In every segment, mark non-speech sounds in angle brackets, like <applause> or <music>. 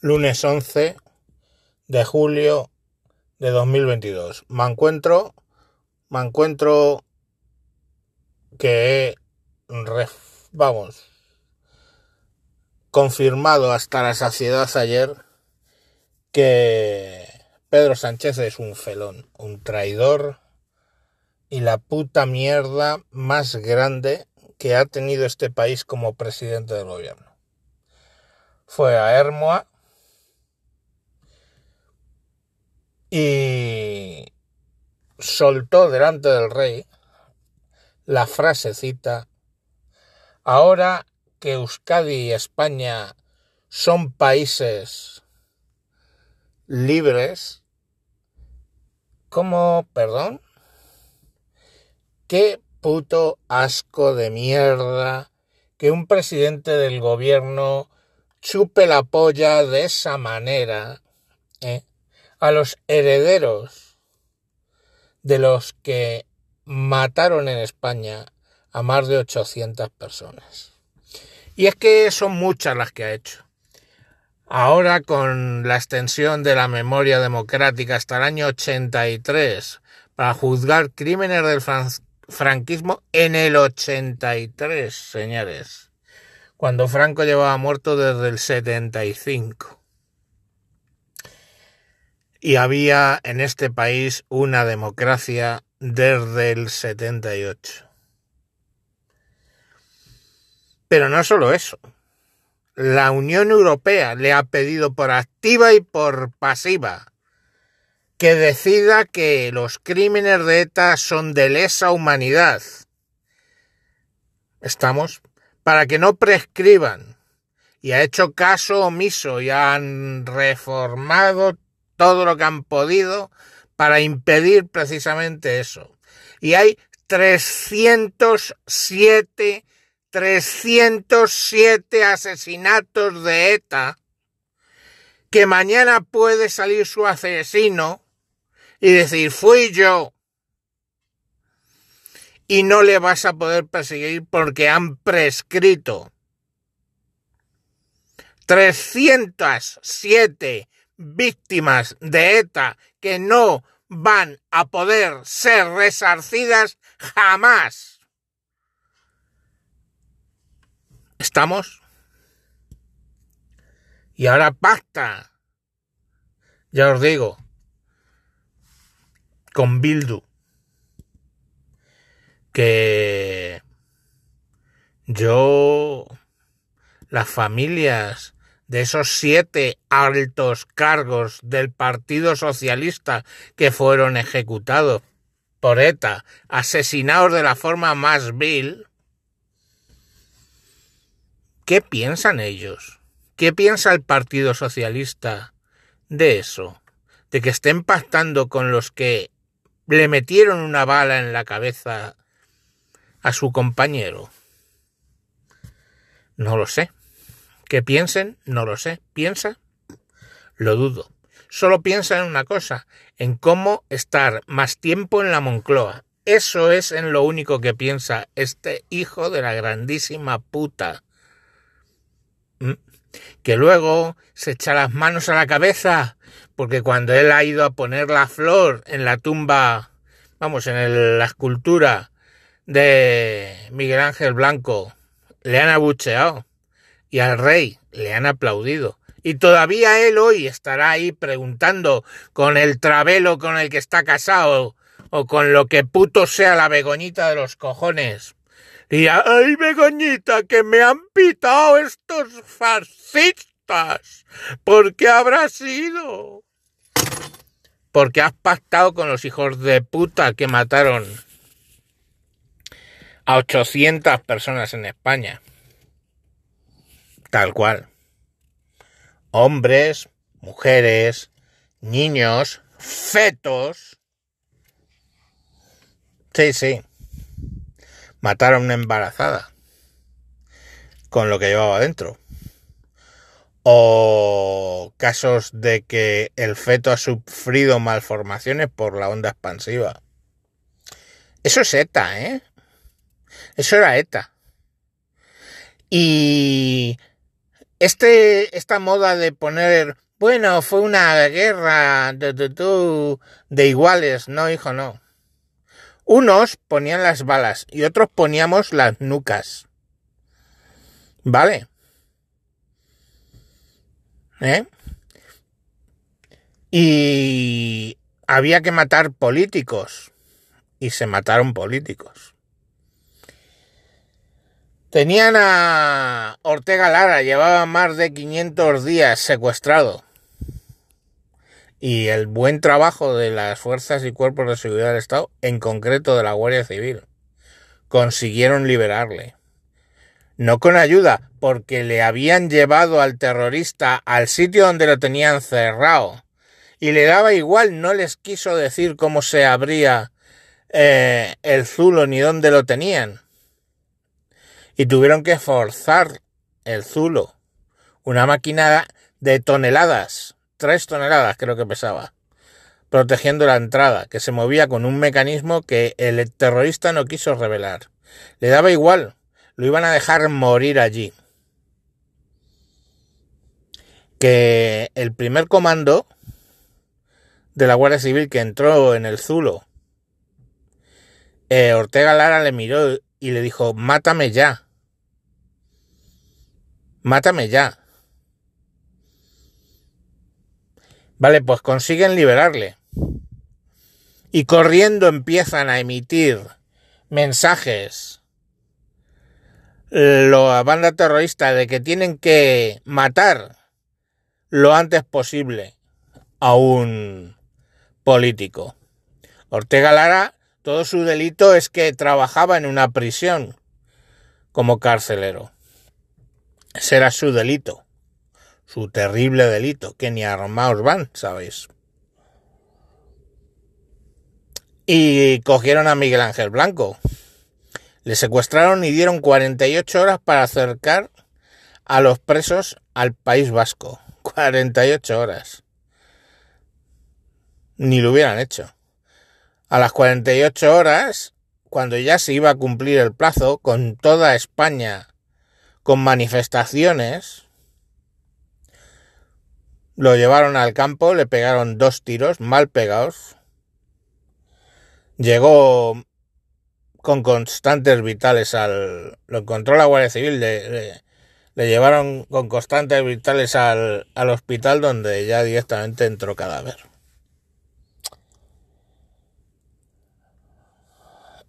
lunes 11 de julio de 2022. Me encuentro, me encuentro que, vamos, confirmado hasta la saciedad ayer que Pedro Sánchez es un felón, un traidor y la puta mierda más grande que ha tenido este país como presidente del gobierno. Fue a Hermoa y soltó delante del rey la frasecita, ahora que Euskadi y España son países libres, ¿cómo, perdón? Qué puto asco de mierda que un presidente del gobierno chupe la polla de esa manera, ¿eh? A los herederos de los que mataron en España a más de 800 personas. Y es que son muchas las que ha hecho. Ahora con la extensión de la memoria democrática hasta el año 83 para juzgar crímenes del franquismo en el 83, señores, cuando Franco llevaba muerto desde el 75 y había en este país una democracia desde el 78. Pero no solo eso. La Unión Europea le ha pedido por activa y por pasiva que decida que los crímenes de ETA son de lesa humanidad. Estamos para que no prescriban. Y ha hecho caso omiso y han reformado todo lo que han podido para impedir precisamente eso. Y hay 307, 307 asesinatos de ETA que mañana puede salir su asesino y decir, fui yo. Y no le vas a poder perseguir porque han prescrito. 307 víctimas de ETA que no van a poder ser resarcidas jamás. ¿Estamos? Y ahora pacta. Ya os digo. Con Bildu. Que yo. Las familias de esos siete altos cargos del Partido Socialista que fueron ejecutados por ETA, asesinados de la forma más vil, ¿qué piensan ellos? ¿Qué piensa el Partido Socialista de eso? De que estén pactando con los que le metieron una bala en la cabeza a su compañero. No lo sé. Que piensen, no lo sé. ¿Piensa? Lo dudo. Solo piensa en una cosa, en cómo estar más tiempo en la Moncloa. Eso es en lo único que piensa este hijo de la grandísima puta. ¿Mm? Que luego se echa las manos a la cabeza, porque cuando él ha ido a poner la flor en la tumba, vamos, en la escultura de Miguel Ángel Blanco, le han abucheado y al rey le han aplaudido. Y todavía él hoy estará ahí preguntando con el travelo con el que está casado o con lo que puto sea la begoñita de los cojones. Y ¡ay, begoñita, que me han pitado estos fascistas! ¿Por qué habrá sido? Porque has pactado con los hijos de puta que mataron a 800 personas en España. Tal cual. Hombres, mujeres, niños, fetos. Sí, sí. Mataron a una embarazada. Con lo que llevaba dentro. O casos de que el feto ha sufrido malformaciones por la onda expansiva. Eso es ETA, ¿eh? Eso era ETA. Y este, esta moda de poner, bueno, fue una guerra de, de, de iguales, no, hijo, no. Unos ponían las balas y otros poníamos las nucas. ¿Vale? ¿Eh? Y había que matar políticos. Y se mataron políticos. Tenían a Ortega Lara, llevaba más de 500 días secuestrado. Y el buen trabajo de las fuerzas y cuerpos de seguridad del Estado, en concreto de la Guardia Civil, consiguieron liberarle. No con ayuda, porque le habían llevado al terrorista al sitio donde lo tenían cerrado. Y le daba igual, no les quiso decir cómo se abría eh, el zulo ni dónde lo tenían y tuvieron que forzar el Zulo, una máquina de toneladas, tres toneladas creo que pesaba, protegiendo la entrada, que se movía con un mecanismo que el terrorista no quiso revelar. Le daba igual, lo iban a dejar morir allí. Que el primer comando de la Guardia Civil que entró en el Zulo, eh, Ortega Lara le miró y le dijo, mátame ya. Mátame ya. Vale, pues consiguen liberarle. Y corriendo empiezan a emitir mensajes la banda terrorista de que tienen que matar lo antes posible a un político. Ortega Lara, todo su delito es que trabajaba en una prisión como carcelero. Será su delito, su terrible delito, que ni armados van, ¿sabéis? Y cogieron a Miguel Ángel Blanco. Le secuestraron y dieron 48 horas para acercar a los presos al País Vasco. <laughs> 48 horas. Ni lo hubieran hecho. A las 48 horas, cuando ya se iba a cumplir el plazo, con toda España con manifestaciones. Lo llevaron al campo, le pegaron dos tiros mal pegados. Llegó con constantes vitales al... Lo encontró la Guardia Civil, le, le, llevaron con constantes vitales al, al hospital donde ya directamente entró cadáver.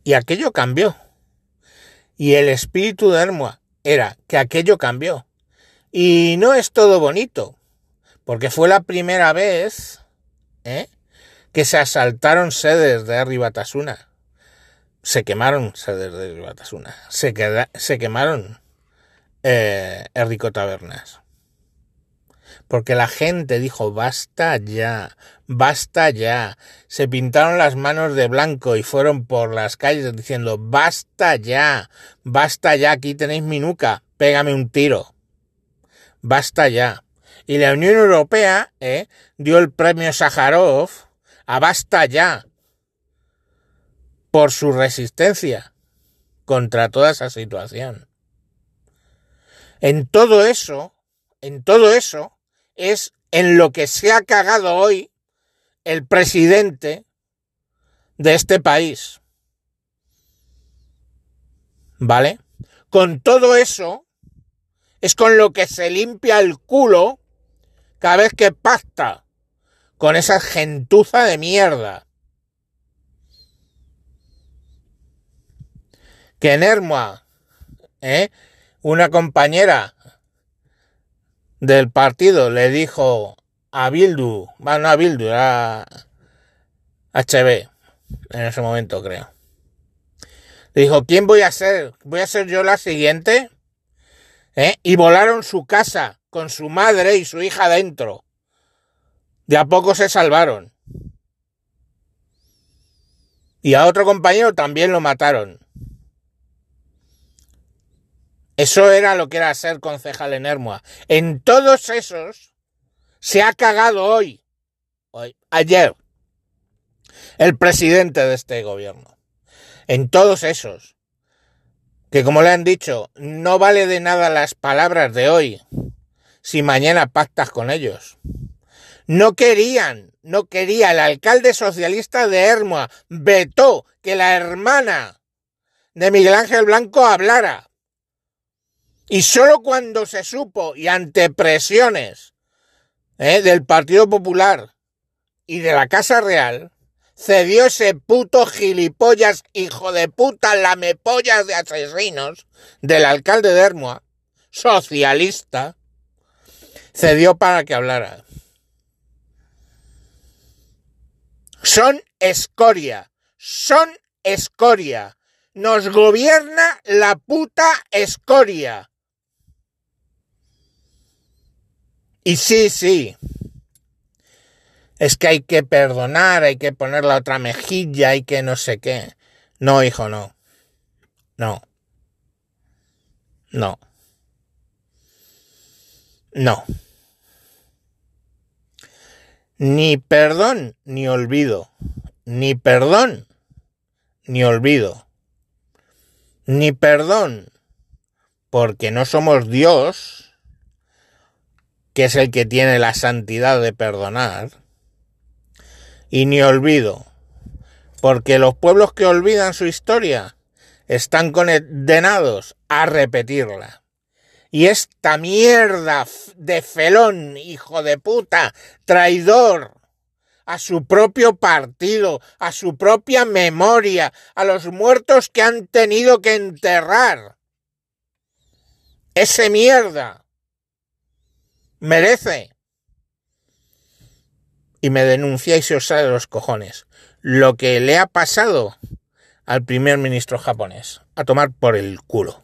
Y aquello cambió. Y el espíritu de Hermoa era que aquello cambió. Y no es todo bonito, porque fue la primera vez ¿eh? que se asaltaron sedes de Arribatasuna. Se quemaron sedes de Arribatasuna. Se, se quemaron eh, Tabernas. Porque la gente dijo, basta ya, basta ya. Se pintaron las manos de blanco y fueron por las calles diciendo, basta ya, basta ya, aquí tenéis mi nuca, pégame un tiro. Basta ya. Y la Unión Europea eh, dio el premio Sájarov a Basta ya por su resistencia contra toda esa situación. En todo eso, en todo eso, es en lo que se ha cagado hoy el presidente de este país. ¿Vale? Con todo eso, es con lo que se limpia el culo cada vez que pacta con esa gentuza de mierda. Que en Hermoa, ¿eh? una compañera del partido le dijo a Bildu, bueno, no a Bildu, era HB, en ese momento creo. Le dijo, ¿quién voy a ser? ¿Voy a ser yo la siguiente? ¿Eh? Y volaron su casa con su madre y su hija dentro. De a poco se salvaron. Y a otro compañero también lo mataron. Eso era lo que era ser concejal en Hermoa. En todos esos se ha cagado hoy, hoy, ayer, el presidente de este gobierno. En todos esos. Que como le han dicho, no vale de nada las palabras de hoy. si mañana pactas con ellos. No querían, no quería, el alcalde socialista de Hermoa vetó que la hermana de Miguel Ángel Blanco hablara. Y solo cuando se supo y ante presiones ¿eh? del Partido Popular y de la Casa Real, cedió ese puto gilipollas, hijo de puta, lamepollas de asesinos del alcalde de Hermoa, socialista, cedió para que hablara. Son escoria, son escoria. Nos gobierna la puta escoria. Y sí, sí, es que hay que perdonar, hay que poner la otra mejilla, hay que no sé qué. No, hijo, no. No. No. No. Ni perdón ni olvido. Ni perdón ni olvido. Ni perdón porque no somos Dios, que es el que tiene la santidad de perdonar y ni olvido, porque los pueblos que olvidan su historia están condenados a repetirla. Y esta mierda de felón, hijo de puta, traidor a su propio partido, a su propia memoria, a los muertos que han tenido que enterrar. Ese mierda merece y me denunciáis y os sale los cojones. Lo que le ha pasado al primer ministro japonés. A tomar por el culo.